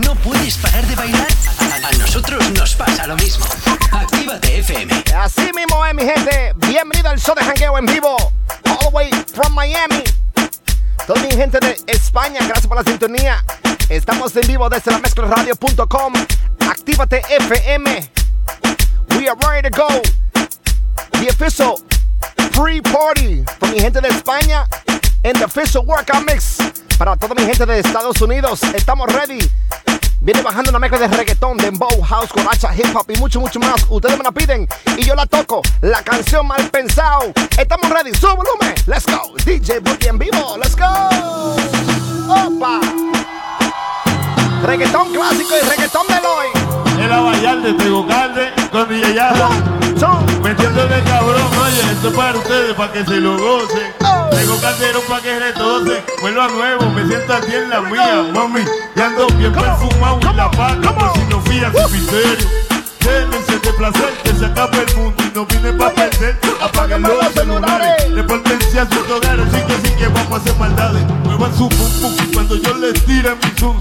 no puedes parar de bailar? A nosotros nos pasa lo mismo. Actívate FM. Así mismo es, mi gente. Bienvenido al show de jangueo en vivo. All the way from Miami. Toda mi gente de España, gracias por la sintonía. Estamos en vivo desde la mezclaradio.com. Actívate FM. We are ready to go. The official free party for mi gente de España and the official workout mix para toda mi gente de Estados Unidos. Estamos ready. Viene bajando una mezcla de reggaetón, dembow, house, coracha, hip hop y mucho, mucho más. Ustedes me la piden y yo la toco. La canción mal pensado. Estamos ready. Su volumen. Let's go. DJ Boogie en vivo. Let's go. Opa. Reggaetón clásico y reggaetón de hoy. Era bailar de Tegocalde con DJ Yara. Metiéndole cabrón, oye, esto es para ustedes, para que se lo gocen. Tengo calderón para que retocen. Vuelvo a nuevo, me siento aquí en la mía, mami. Y ando bien perfumado y la paca, por si no fías sin misterio. Déjense de placer, que se acabe el mundo y no vine para perder. Apaguen los celulares, de potencia sus hogares, sí que sí que vamos a hacer maldades. Muevan su pum pum cuando yo les tire mi zum.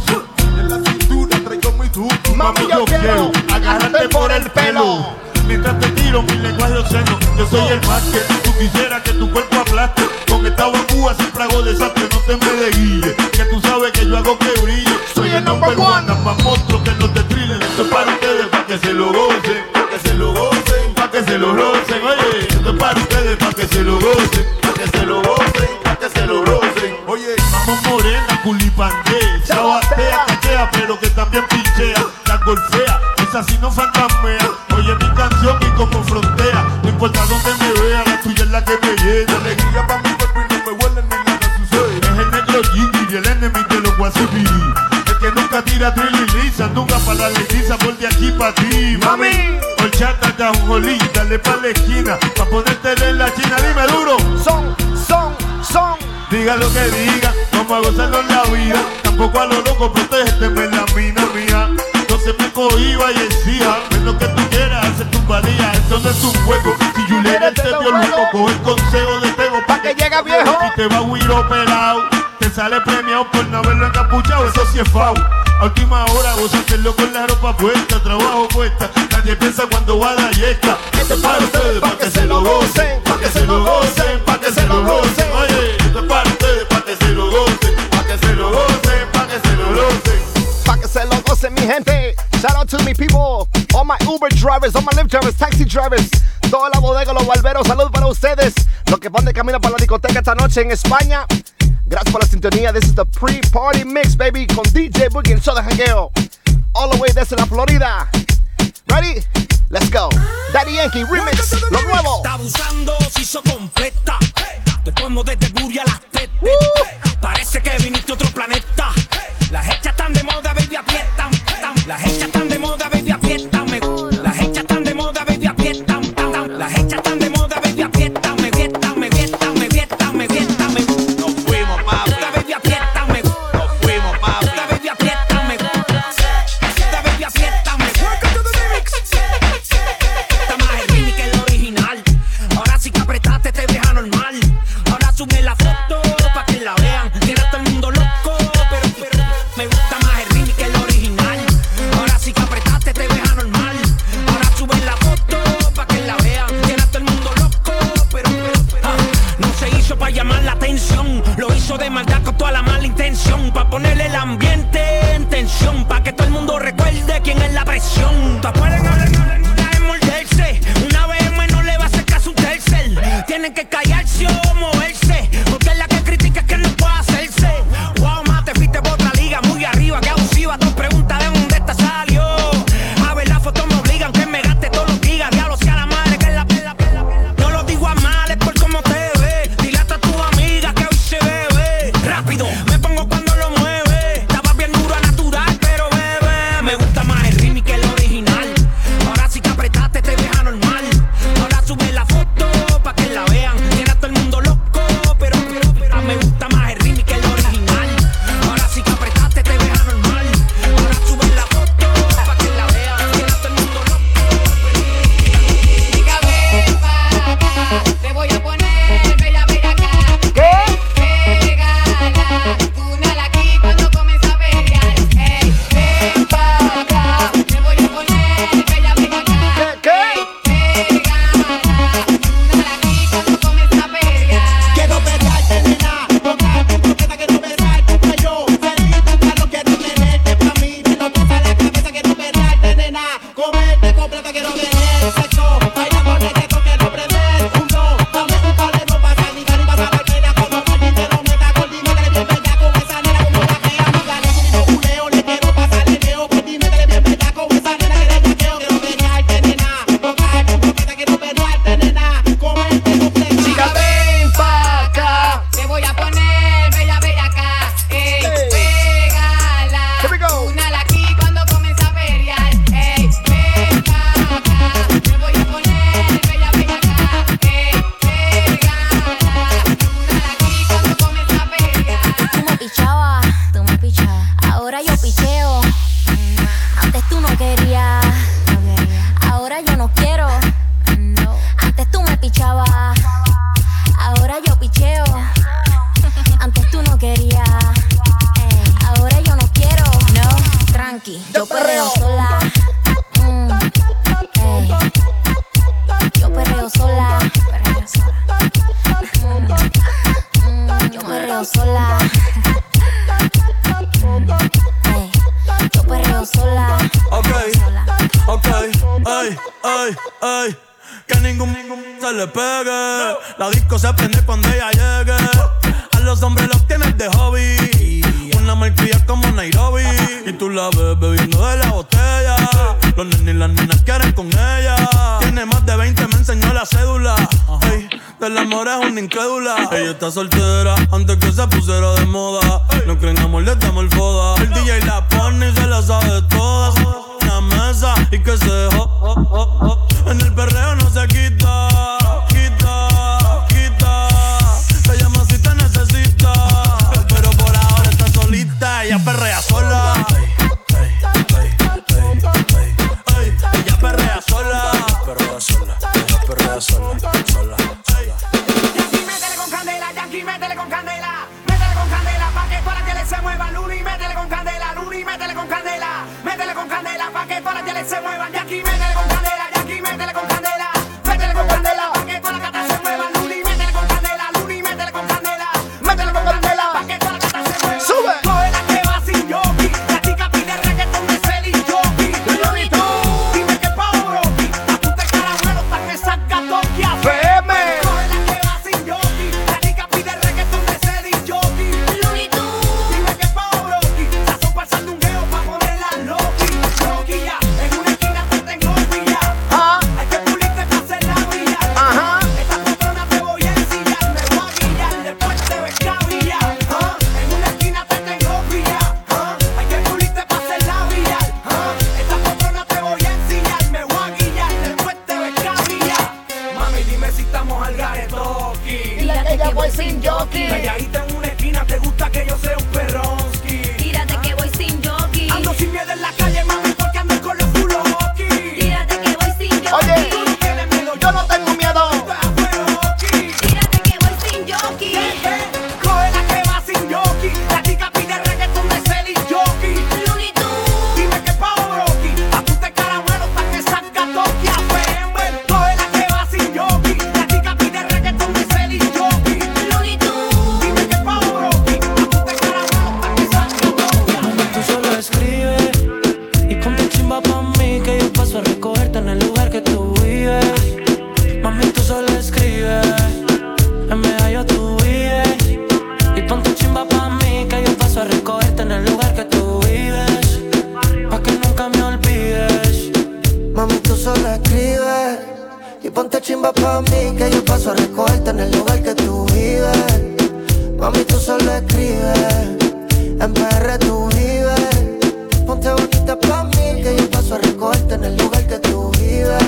En la cintura traigo mi tutu, Mami, yo quiero agarrarte por el pelo. Mientras te tiro mi lenguaje obsceno, yo soy el más que tú quisieras que tu cuerpo aplaste. Con esta bambúa siempre hago desastre, no te me de guille. Que tú sabes que yo hago que brille. Soy el number one, más monstruo que no te trilen. Esto es para ustedes, para que se lo gocen, para que se lo gocen, para que se lo rocen. Oye, esto es para ustedes, para que se lo gocen, Un jolín, dale pa' la esquina, pa' ponértela en la china, dime duro. Son, son, son. Diga lo que diga, vamos a gozarlo en la vida. Tampoco a lo loco, protégeme la mina mía. No se me cohiba y decía, ven lo que tú quieras, hacer tu valía. Esto no es un juego. Si Julieta te vio loco, coge el consejo de Tego Pa' que llegue viejo. Y te va a huir operado. Te sale premiado por no haberlo encapuchado, eso sí es fao. A última hora, gózatelo con la ropa puesta, trabajo puesta. Nadie piensa cuando va la yesca. Esto es para ustedes, pa' que se lo gocen, pa' que se lo gocen, pa' que se lo gocen. Oye, esto es para ustedes, pa' que se lo gocen, pa' que se lo gocen, pa' que se lo gocen. Pa' que se lo gocen, mi gente. Shout out to me people, all my Uber drivers, all my Lyft drivers, taxi drivers, toda la bodega, los barberos, salud para ustedes. Los que van de camino para la discoteca esta noche en España. Gracias por la sintonía. This is the pre-party mix, baby, con DJ Boogie en show de jangueo. All the way desde la Florida. Ready? Let's go. Daddy Yankee remix, lo nuevo. Yo perreo sola. Mm, yo perreo sola. Perreo sola. Yo perreo sola. Mm, yo perreo sola. Ok, ok, ay, ay, ay. Que ningún, ningún se le pegue. La disco se prende soltera antes que se pusiera de moda. escribes. En PR tú vives. Ponte bonita pa' mí, que yo paso a recogerte en el lugar que tú vives.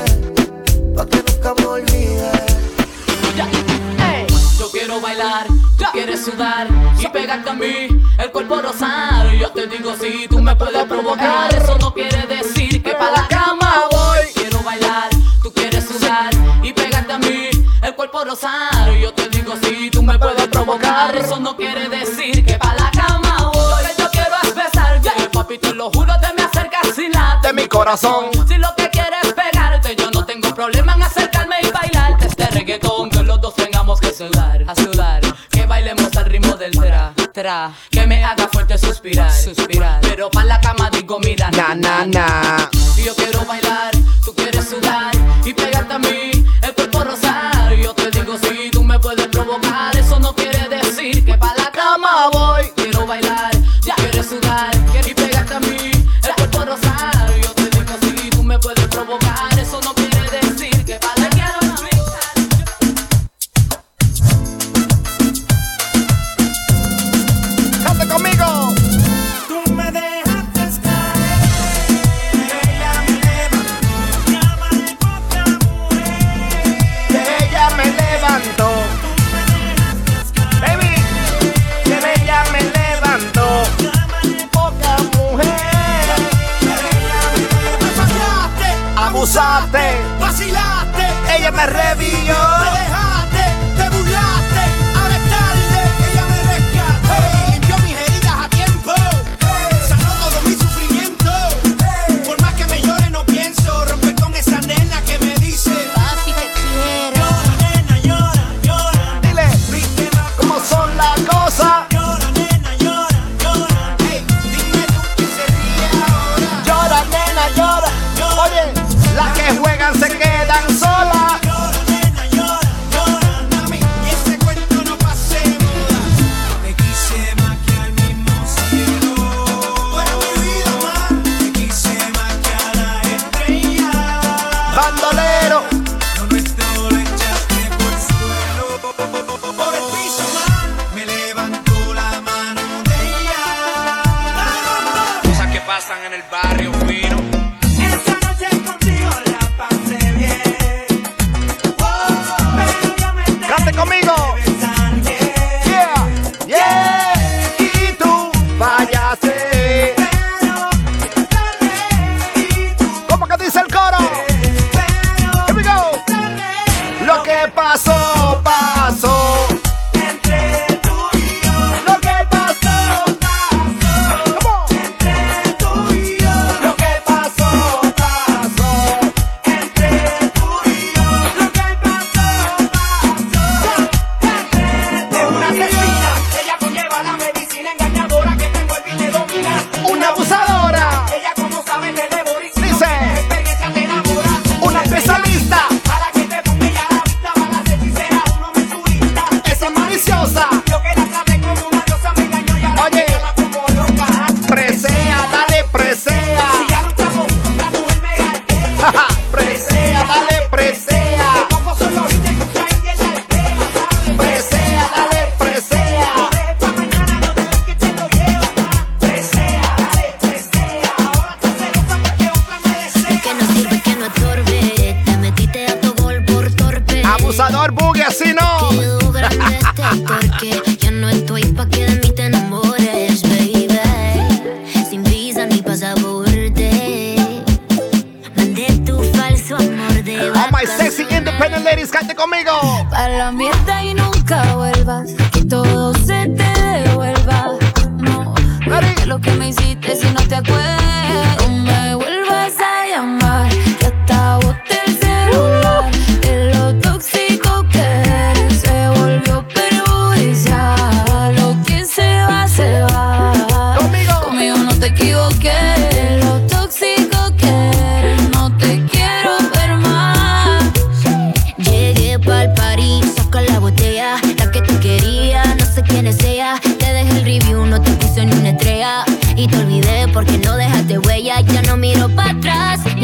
Pa' que nunca me olvides. Yo quiero bailar, tú quieres sudar y pegarte a mí, el cuerpo rosado. Yo Si lo que quieres es pegarte, yo no tengo problema en acercarme y bailarte este reggaetón. Que los dos tengamos que sudar, a sudar. Que bailemos al ritmo del tra, tra. Que me haga fuerte suspirar. Pero pa' la cama digo, mira, na, na, na. Si yo quiero bailar, tú quieres sudar y pegarte a mí. El me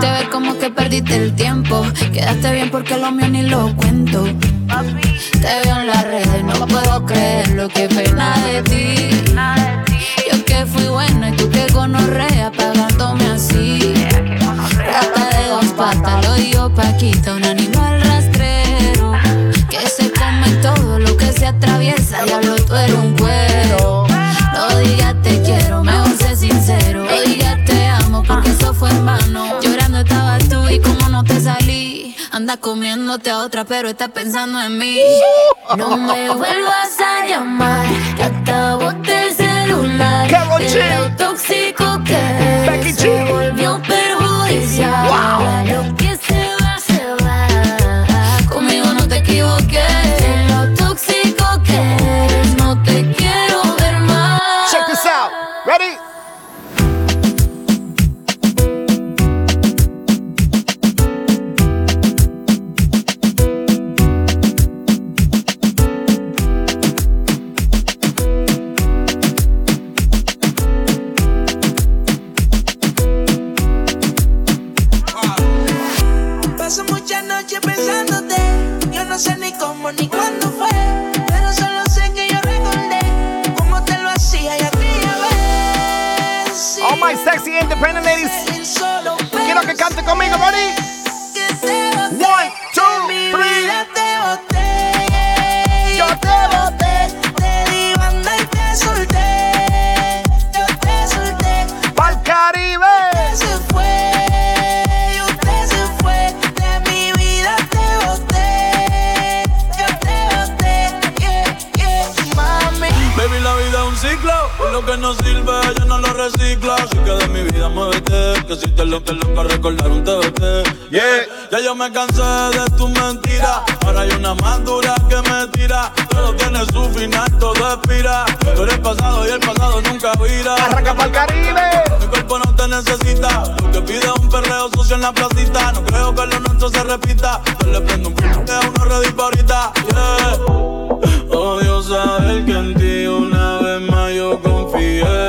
Te ver como que perdiste el tiempo. Quedaste bien porque lo mío ni lo cuento. Te veo en las redes, no puedo creer lo que pena de ti. Yo que fui bueno y tú que gonorrea pagándome así. Rata de dos patas, lo digo Paquita, una salí. Anda comiéndote a otra, pero está pensando en mí. No me vuelvas a llamar, que acabo de celular. ¡Qué tóxico que Becky se tira. Todo tiene su final, todo expira. Tú eres pasado y el pasado nunca vira. Arranca pa'l Caribe. Mi cuerpo no te necesita. Lo que pide un perreo sucio en la placita. No creo que lo nuestro se repita. Yo le prendo un fuerte a una red ahorita. Yeah. Odio saber que en ti una vez más yo confié.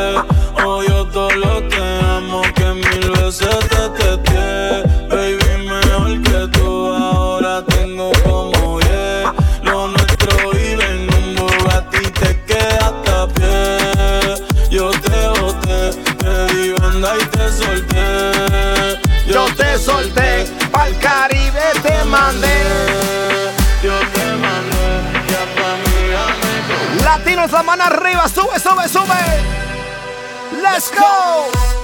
la mano arriba, sube, sube, sube. Let's go.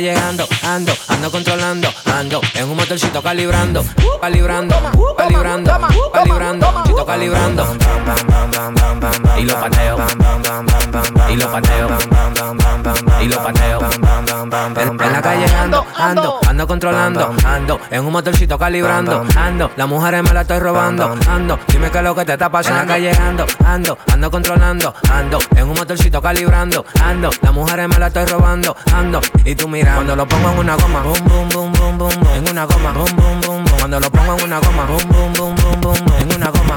Llegando, ando, ando, ando controlando, ando. En un motorcito calibrando, calibrando, calibrando, calibrando. Calibrando. Y lo pateo. Y lo pateo. Y lo pateo. En la calle ando, ando, ando controlando. Ando en un motorcito calibrando. Ando, las mujeres me la estoy robando. Ando, dime qué es lo que te está pasando. En la calle ando, ando, ando controlando. Ando en un motorcito calibrando. Ando, las mujeres me la estoy robando. Ando, y tú mirando. Cuando lo pongo en una goma. Boom, boom, boom, boom, boom. En una goma. Boom, boom, boom. Cuando lo pongo en una goma. Boom, boom, boom, boom, boom. En una goma.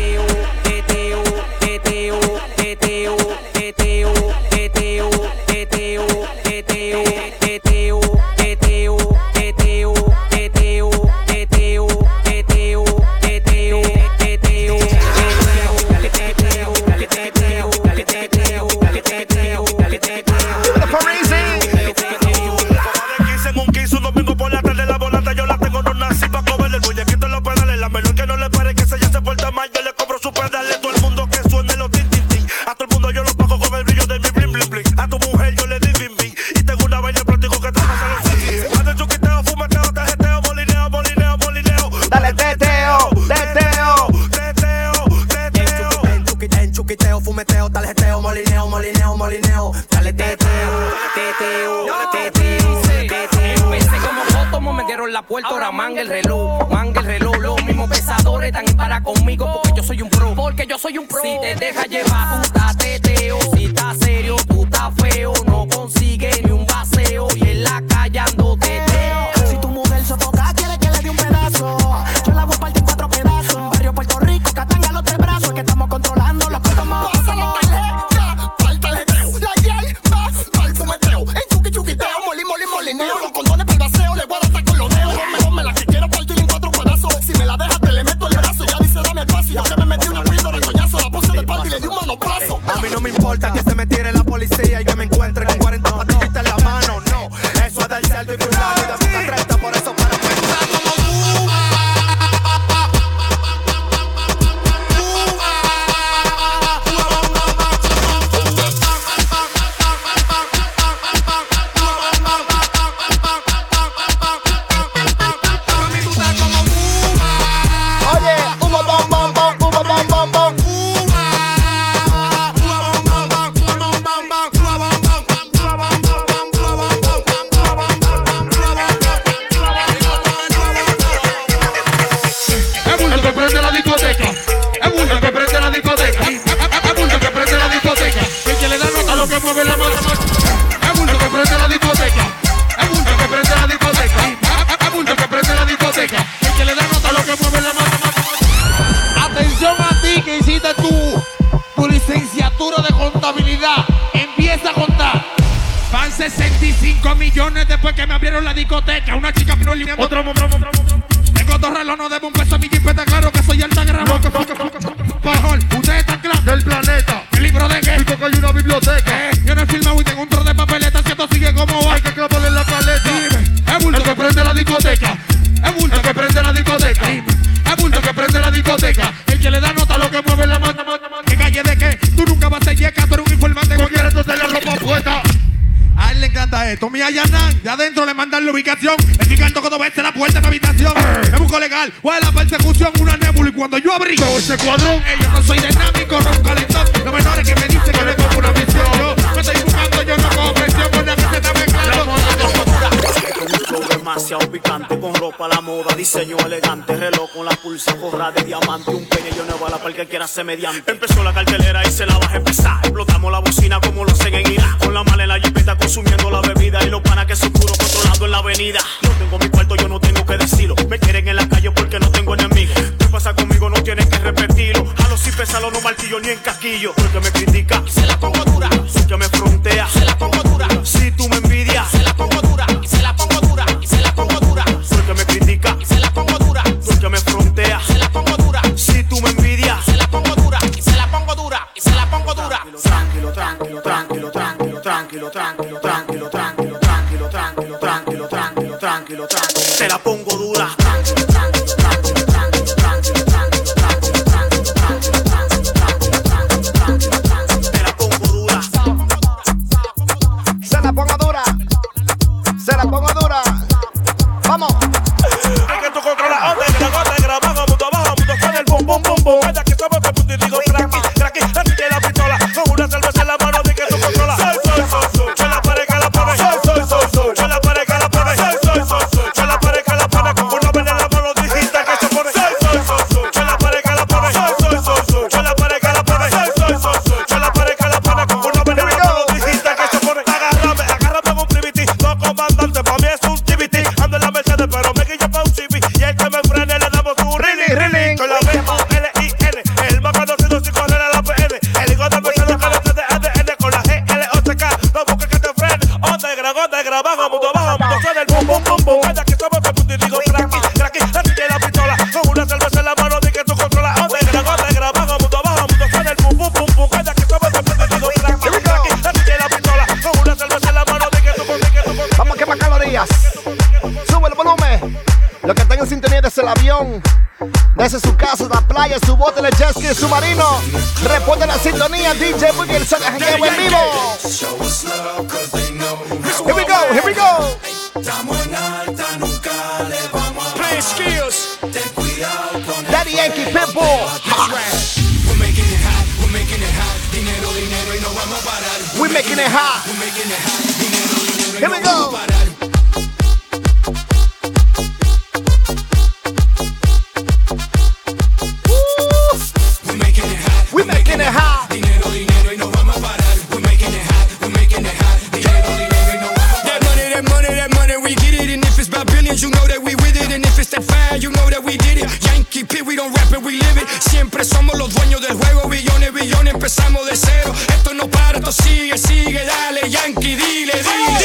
conmigo porque yo soy un pro. Porque yo soy un pro. Si te dejas llevar, puta teteo. Si prende la discoteca. Es bulto que prende la discoteca. Es bulto que prende la discoteca. Que le da nota a lo que mueve la mano. Es bulto que prende la discoteca. Es bulto que prende la discoteca. Es bulto que prende la discoteca. Que le da nota a lo que mueve la mano. Atención a ti que hiciste tu, tu licenciatura de contabilidad. Empieza a contar. Van 65 millones después que me abrieron la discoteca. Una chica vino lineando. Otro otro El cotorrelo no debe un peso a mi jipeta, mandan la ubicación. El gigante cuando veces la puerta en la habitación. Me busco legal. ¿Cuál es la persecución? Una nébula. Y cuando yo abrí todo ese cuadrón, yo no soy dinámico, no un calentón. Los menores que me dicen que le pongo una misión. Yo me estoy buscando, yo no cojo presión. Por la que se está mezclando. Demasiado picante, con ropa a la moda, diseño elegante, reloj con la pulsa forrada de diamante, un pequeño nuevo a la par que quiera ser mediante. Empezó la cartelera y se la vas a empezar. Explotamos la bocina como lo hacen en Irak. Con la mala en la jipeta consumiendo la bebida y los panas que controlado la avenida. No tengo mi cuarto, yo no tengo que decirlo. Me quieren en la calle porque no tengo enemigos. qué pasa conmigo, no tienes que repetirlo. A Jalo si pesalo, no martillo ni en casquillo. Tú el que me critica, se la pongo dura. Tú el que me frontea, se la pongo dura. Si tú me envidias, se la pongo dura. Y se la pongo dura. Se la pongo dura. Me critica, se la pongo dura. Tú el que me frontea, se la pongo dura. Si tú me envidias, se la pongo dura. Y se la pongo dura. Y se la pongo dura. Tranquilo, tranquilo, tranquilo, tranquilo, tranquilo, tranquilo, tranquilo, tranquilo. tranquilo lo trago. Te la pongo calorías. Sube el volumen. Lo que tenga en sintonía desde el avión, desde su casa, la playa, su bote de jet ski, submarino. Reporta la sintonía DJ Boogie, el Sonic Jangueo en vivo. Here we go, here we go. Play skills. Daddy Yankee Pitbull. We're making it hot, we're making it Siempre somos los dueños del juego, billones, billones, empezamos de cero. Esto no para, esto sigue, sigue, dale, Yankee, dile, dile.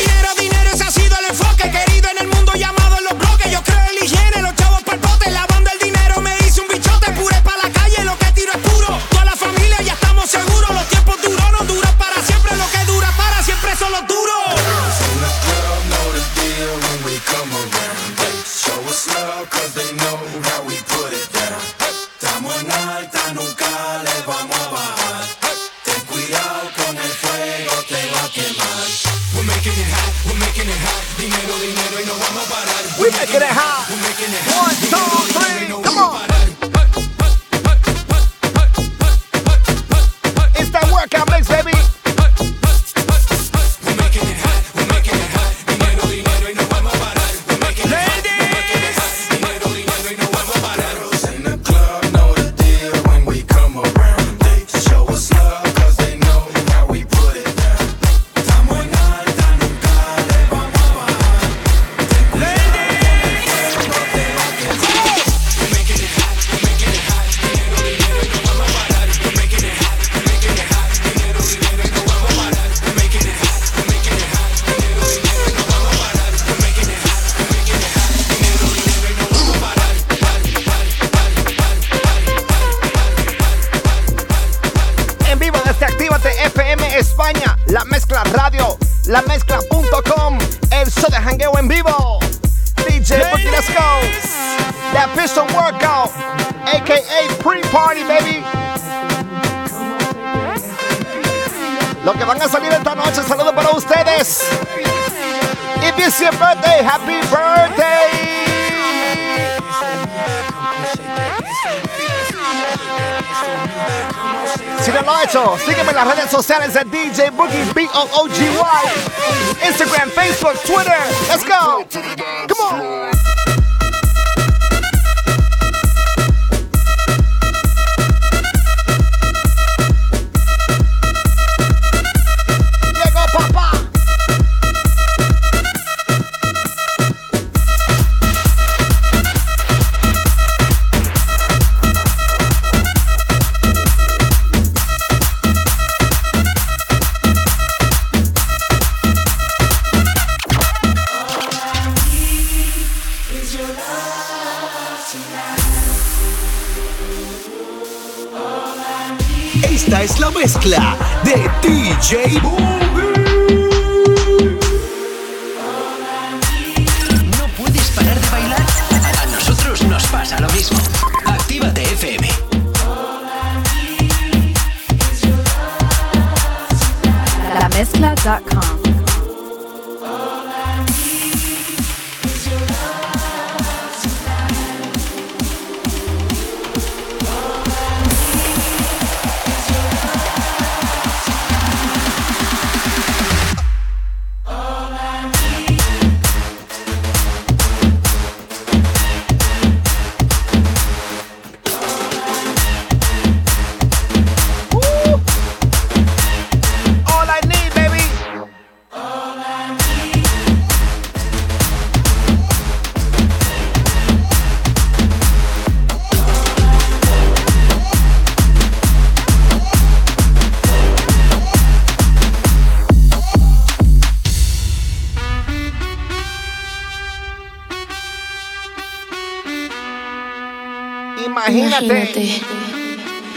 Imagínate,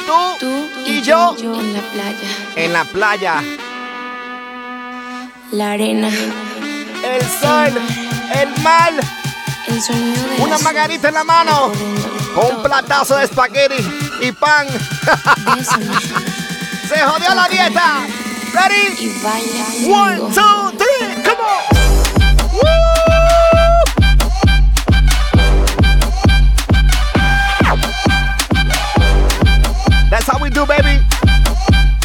tú, y, yo, en la playa. En la playa. La arena. El sol. El, mal. El sonido Una margarita en la mano. Con un platazo de espagueti y pan. Se jodió la dieta. Ready? Y baila One, two, three, come on. Woo! baby.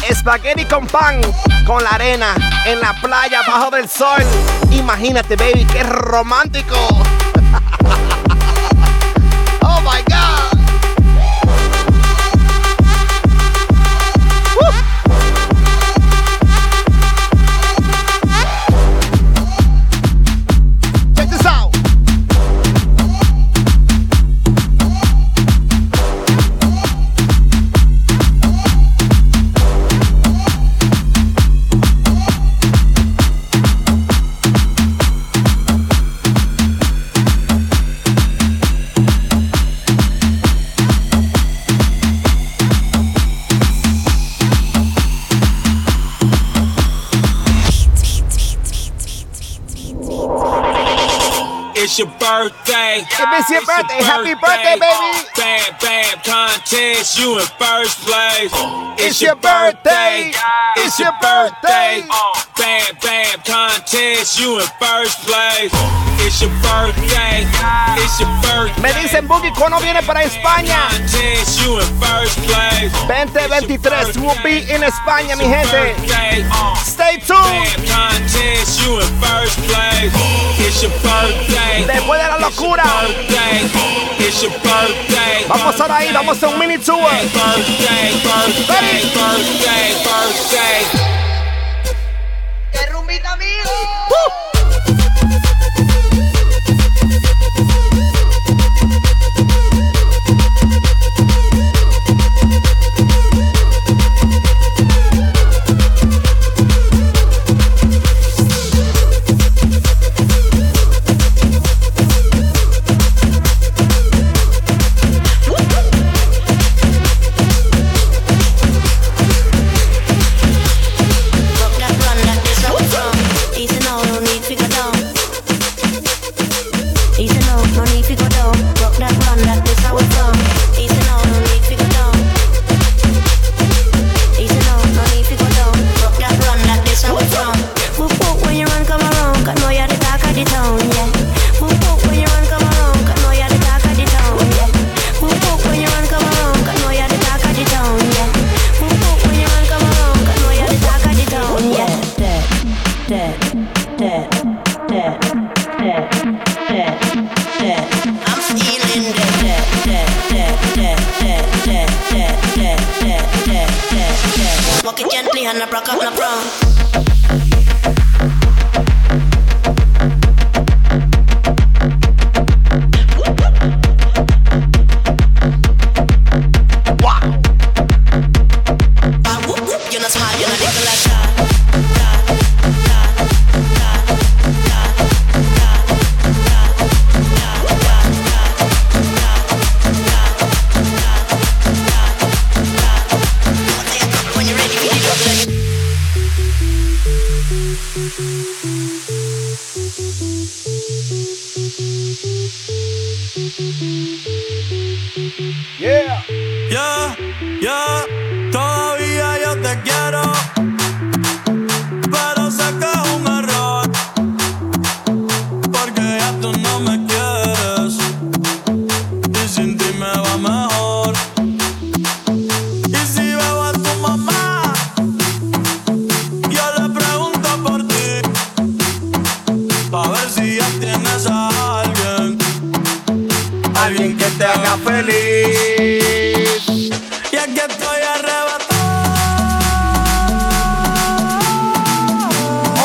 Espagueti con pan, con la arena, en la playa, bajo del sol. Imagínate, baby, qué romántico. It's your birthday. If it's your birthday, happy birthday, oh, baby. Bad, bad contest, you in first place. It's, it's your, your birthday. birthday. It's your birthday. Bam, bad, bad contest, you in first place. It's your birthday. It's your birthday. Me dicen Boogie Cono viene para España. Contest, you in first place. 2023 will be in España, mi gente. Birthday, Stay tuned. Después de la locura. Vamos ahora ahí, vamos a un mini tour.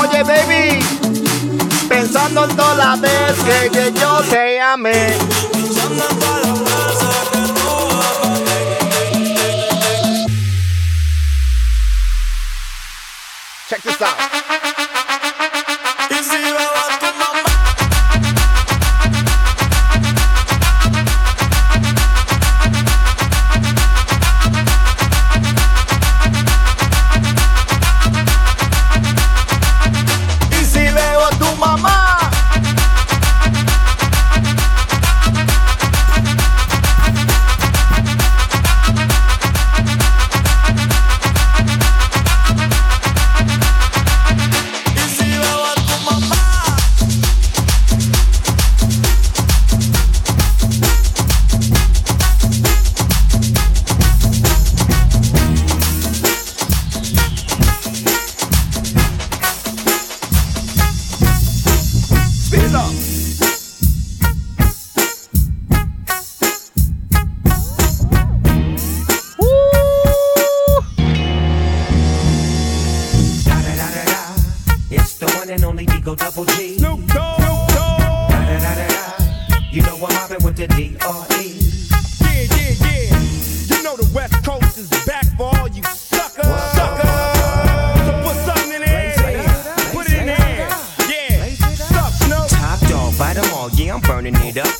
Oye, baby, pensando en toda la vez que, yo te amé. Check this out. Burning it up.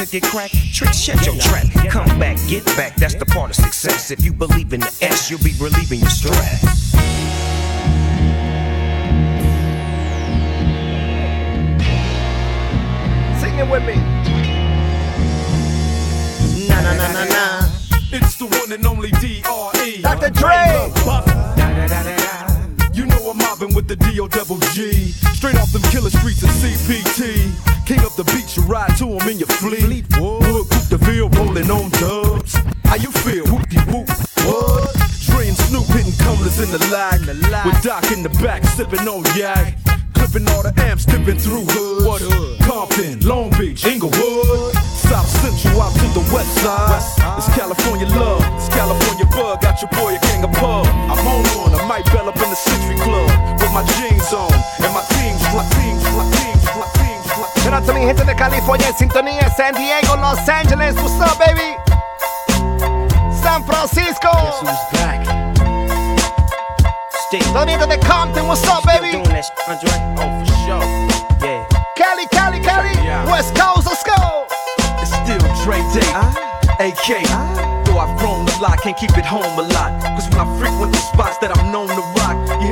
get cracked, trick, shut your trap. Come back, get back, that's the part of success. If you believe in the S, you'll be relieving your stress. Sing it with me. Na na na na na. It's the one and only D.R.E. Dr. Dre. You know I'm mobbing with the D.O. double G. Straight off them killer streets of CPT. King up the beach, you ride to 'em in your fleet. Wood, coop the veal, rolling on dubs. How you feel? Whoopty whoop. What? Dre and Snoop hitting cumblers in the lag. With Doc in the back, sipping on yak. Clipping all the amps, dipping through hoods. What hood? Compton, Long Beach, Inglewood. South Central out to the west side. It's California love, it's California bug. Got your boy a king of pub. I'm on one, I might bell up in the Century Club with my jeans my teams. Shout out to mi gente de California en sintonía, San Diego, Los Angeles, what's up, baby? San Francisco. Amigos de Compton, what's up, baby? Doing that shit, Andre? Oh, for sure. Yeah. Cali, Cali, Cali, West Coast, let's go. It's still Dre Day, uh-huh. AK. Though I've grown a lot, can't keep it home a lot. Cause when I frequent the spots that I'm known to rock,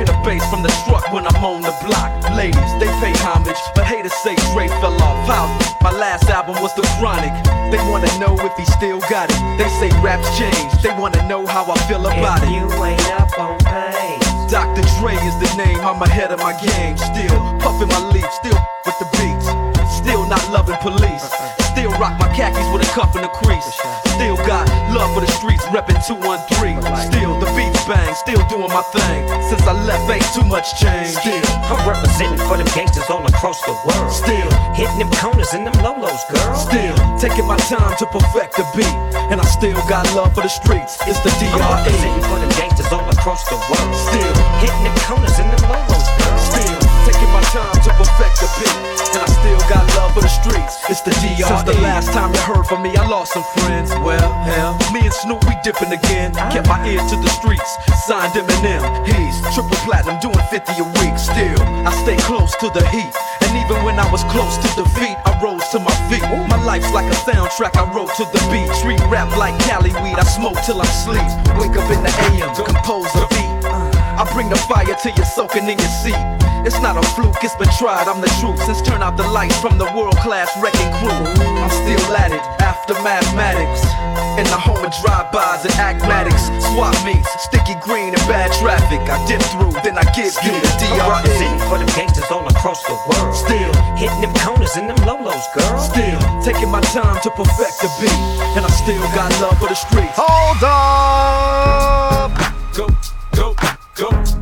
hear the bass from the truck when I'm on the block. Ladies, they pay homage, but haters say Dre fell off. How? My last album was The Chronic. They wanna know if he still got it. They say raps changed, they wanna know how I feel about it. You ain't up on pain. Dr. Dre is the name, I'm ahead of my game. Still puffin' my leaf, still with the beats. Still not loving police. Still rock my khakis with a cuff and a crease. Still got love for the streets, reppin' 213. Still the beats bang, still doing my thing. Since I left, ain't too much change. Still, I'm representing for them gangsters all across the world. Still hitting them corners and them lolos, girl. Still taking my time to perfect the beat, and I still got love for the streets. It's the I'm representing for them gangsters all across the world. Still hitting them corners and them lolos, girl. My time to perfect the beat, and I still got love for the streets. It's the DRE. Since the last time you heard from me, I lost some friends. Well, hell, me and Snoop we dipping again. Kept my ear to the streets, signed Eminem. He's triple platinum, doing 50 a week. Still, I stay close to the heat. And even when I was close to defeat, I rose to my feet. My life's like a soundtrack, I wrote to the beat. Street rap like Cali weed, I smoke till I sleep. Wake up in the AM, compose a beat. I bring the fire till you're soaking in your seat. It's not a fluke, it's been tried, I'm the truth. Since turn out the lights from the world class wrecking crew. I'm still at it, after mathematics. In the home of drive-bys and acmatics. Swap meets, sticky green and bad traffic. I dip through, then I give you the I'm DRE. representing for them gangsters all across the world. Still hitting them corners and them lolos, girl. Still taking my time to perfect the beat. And I still got love for the streets. Hold up. Go, go, go,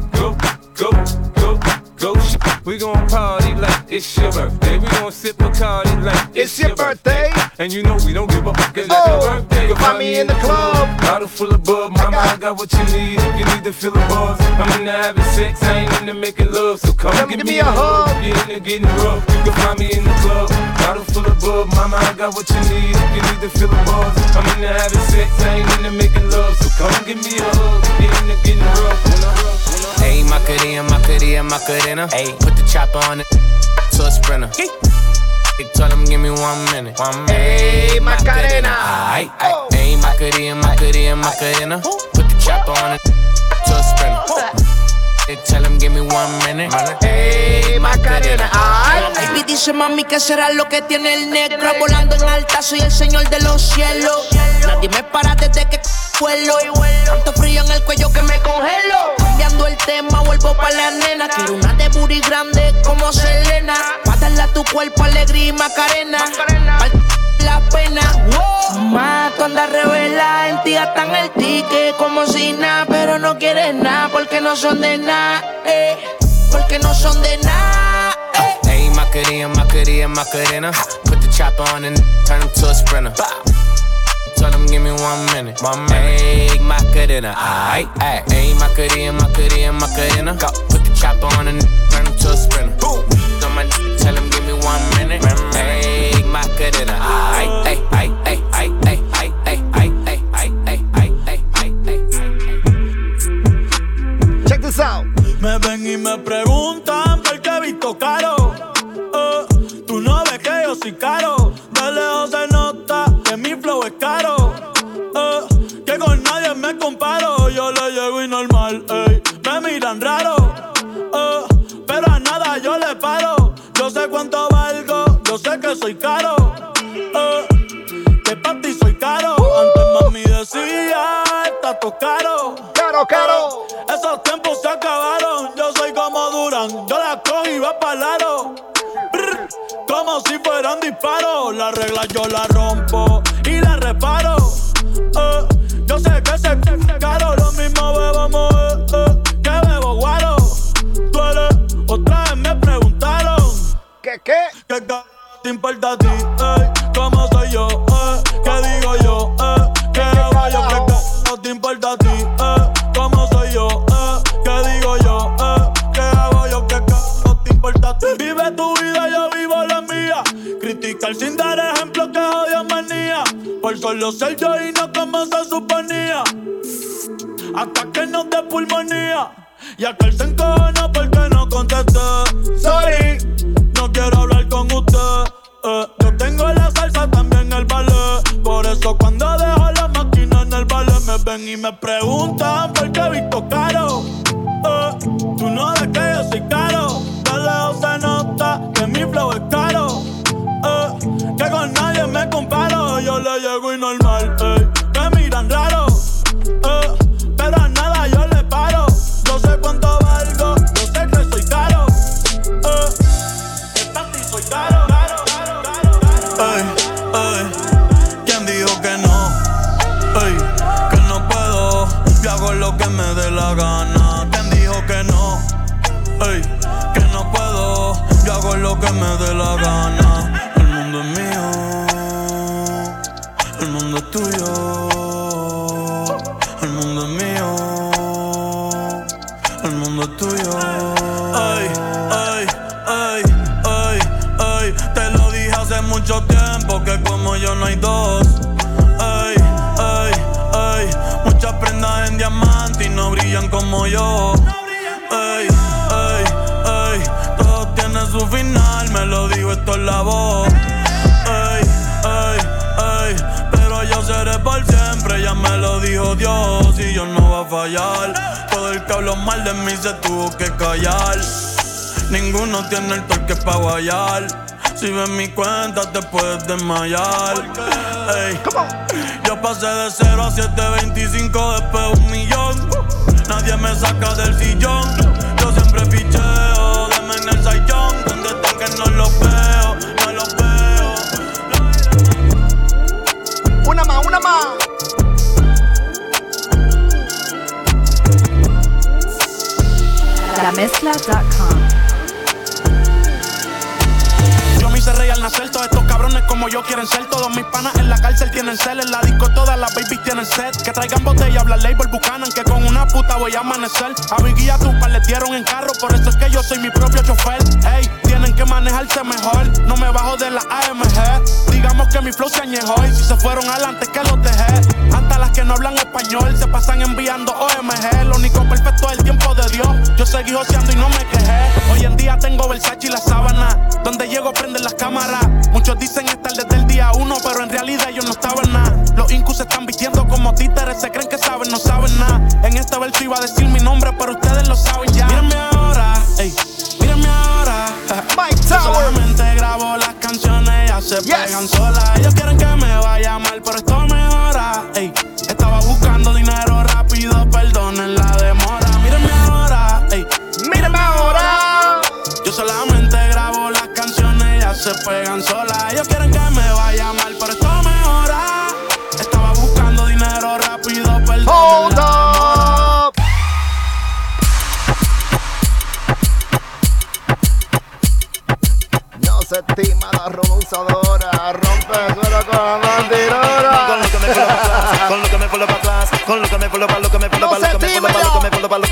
gon' party like it's your birthday. We gon' sip Bacardi like it's, your birthday. And you know we don't give up cause it's Oh, your birthday. you'll find me in the club. Bottle full of bub, mama, I got what you need. If you need to feel the buzz, I'm into having sex, I ain't into making love. So come, give, me a hug. You're into getting rough, you can find me in the club. Bottle full of bub, mama, I got what you need. If you need to feel the buzz, I'm into having sex, I ain't into making love. So come give me a hug. You're into getting rough, when I rough, when I Hey, Macarena, Macarena, Macarena. Hey, put the chopper on it to a sprinter. They told him, give me one minute. One minute. Hey, Macarena. Aight, aight. Hey, Macarena, Macarena, Macarena. Put the chopper on it to a sprinter. They tell him, give me one minute. Hey, Macarena. Aight. Baby dice mami que será lo que tiene el negro Volando en alta soy el señor de los cielos Nadie me para desde que vuelo Tanto frío en el cuello que me congelo nena Quiero una de booty grande como Selena darle a tu cuerpo alegría y macarena la pena Más tú andas revela En ti gastan el ticket como si nada Pero no quieres nada porque no son de nada eh, Porque no son de nada eh. Hey, Macarena, Macarena, Macarena. Put the chopper on and turn him to a sprinter. Tell them give me one minute. One minute. Egg Macarena. Aight, ayy. Egg Macarena, Macarena, Macarena. Go. Chopper on and turn him to a sprinter. Boom. On my tell him give me one minute. Ayy, ayy, ayy, ayy, ayy, ayy, ayy, ayy, ayy. Check this out. Me ven y me preguntan por qué he visto caro. Eh, tú no ves que yo soy caro. Caro. Esos tiempos se acabaron. Yo soy como Duran. Yo la cojo y va para lado. Brr, Como si fueran disparos. La regla yo la rompo y la reparo. Eh, yo sé que se caro. Lo mismo bebamos eh, eh, que bebo guaro. Tú eres, otra vez me preguntaron. ¿Qué, qué? ¿Qué te importa a ti? ¿Cómo soy yo? Eh, ¿Qué digo yo? Solo ser yo y no como se suponía. Hasta que nos dé pulmonía. Y aquel se encojona porque no contesté. Sorry, no quiero hablar con usted. Eh, yo tengo la salsa, también el ballet. Por eso cuando dejo la máquina en el ballet me ven y me preguntan por qué he visto caro. Eh, tú no ves que yo soy caro. De lejos se nota que mi flow es caro. Como yo. Ay, ay, ay. Todo tiene su final, me lo digo, esto es la voz. Ay, ay, ay. Pero yo seré por siempre, ya me lo dijo Dios. Y yo no va a fallar. Todo el que habló mal de mí se tuvo que callar. Ninguno tiene el torque pa' guayar. Si ves mi cuenta te puedes desmayar. Ey, yo pasé de 0 a 725, después un millón. Nadie me saca del sillón. Yo siempre picheo, deme en el sayón. Donde están que no los veo, no los veo. Una más, una más. Lamezcla.com. Yo todos estos cabrones como yo quieren ser. Todos mis panas en la cárcel tienen cel, en la disco todas las babies tienen set. Que traigan botella, habla label Buchanan, que con una puta voy a amanecer. A Biggie y a Tupac les dieron en carro, por eso es que yo soy mi propio chofer. Ey, tienen que manejarse mejor, no me bajo de la AMG. Digamos que mi flow se añejó y si se fueron adelante que los dejé. Hasta las que no hablan español se pasan enviando OMG. Lo único perfecto es el tiempo de Dios. Yo seguí joseando y no me quejé. Hoy en día tengo Versace y la sábana. Donde llego prenden las cámaras. Muchos dicen estar desde el día uno, pero en realidad ellos no estaban nada. Los incus se están vistiendo como títeres, se creen que saben, no saben nada. En este verso iba a decir mi nombre, pero ustedes lo saben ya. Mírenme ahora, ey, mírenme ahora. Yo solamente grabo las canciones, ya se pegan solas.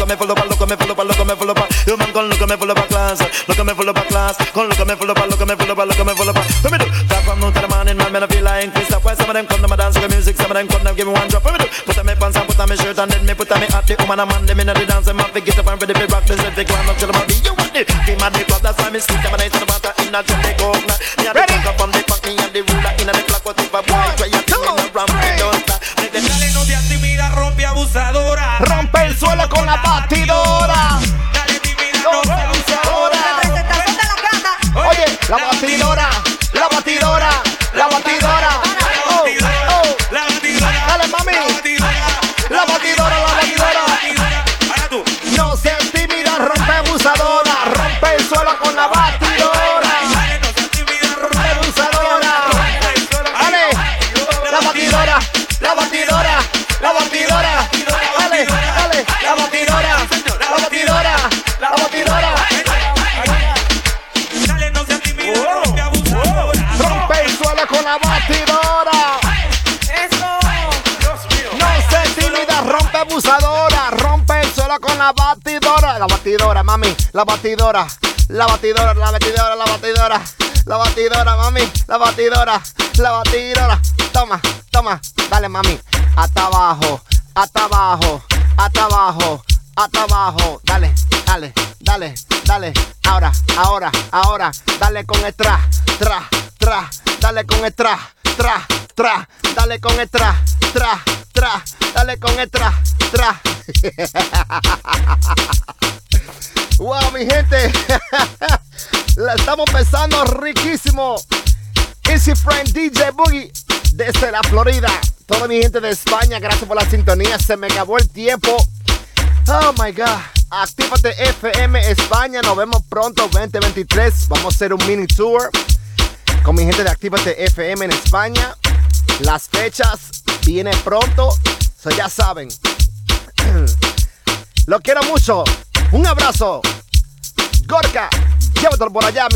Me full of a, look at me full of a, look at me full of a, look at me full of a. You man, come look at me full of a class. Look at me full of a class. Look at me full of a, look at me full of a, look at me full of a. Let me do. That from noon to the morning, man, man, I feel like Chris. Why some of them come to my dance with music, some of them come to give me one drop. Let me do. Put on me pants and put on me shirt and then me put on me hat. The woman and man, them the dance, up and ready to rock. Up. You want it? Came at the club, that's why me sleep. I'm nice to the water. Me and the fuck up on the back, me and the ruler in the clock. What if a boy try to tell me me don't stop. Dale, no te intimidas, rompe abusadora. Rompe el suelo con la La batidora. La batidora, la batidora, la batidora. La batidora, mami. La batidora. La batidora. Toma, toma. Dale, mami. Hasta abajo. Hasta abajo. Hasta abajo. Hasta abajo. Dale, dale, dale, dale. Ahora, ahora, ahora. Dale con el tra, tra, tra. Dale con el tra, tra, tra. Dale con el tra, tra, tra. Dale con el tra, tra. wow, mi gente. La estamos pensando riquísimo. Easy Friend DJ Boogie desde la Florida. Toda mi gente de España, gracias por la sintonía. Se me acabó el tiempo. Oh my God. Actívate FM España. Nos vemos pronto, 2023. Vamos a hacer un mini tour con mi gente de Actívate FM en España. Las fechas vienen pronto. So ya saben. Lo quiero mucho. Un abrazo. Gorka, llévatelo por allá, mi.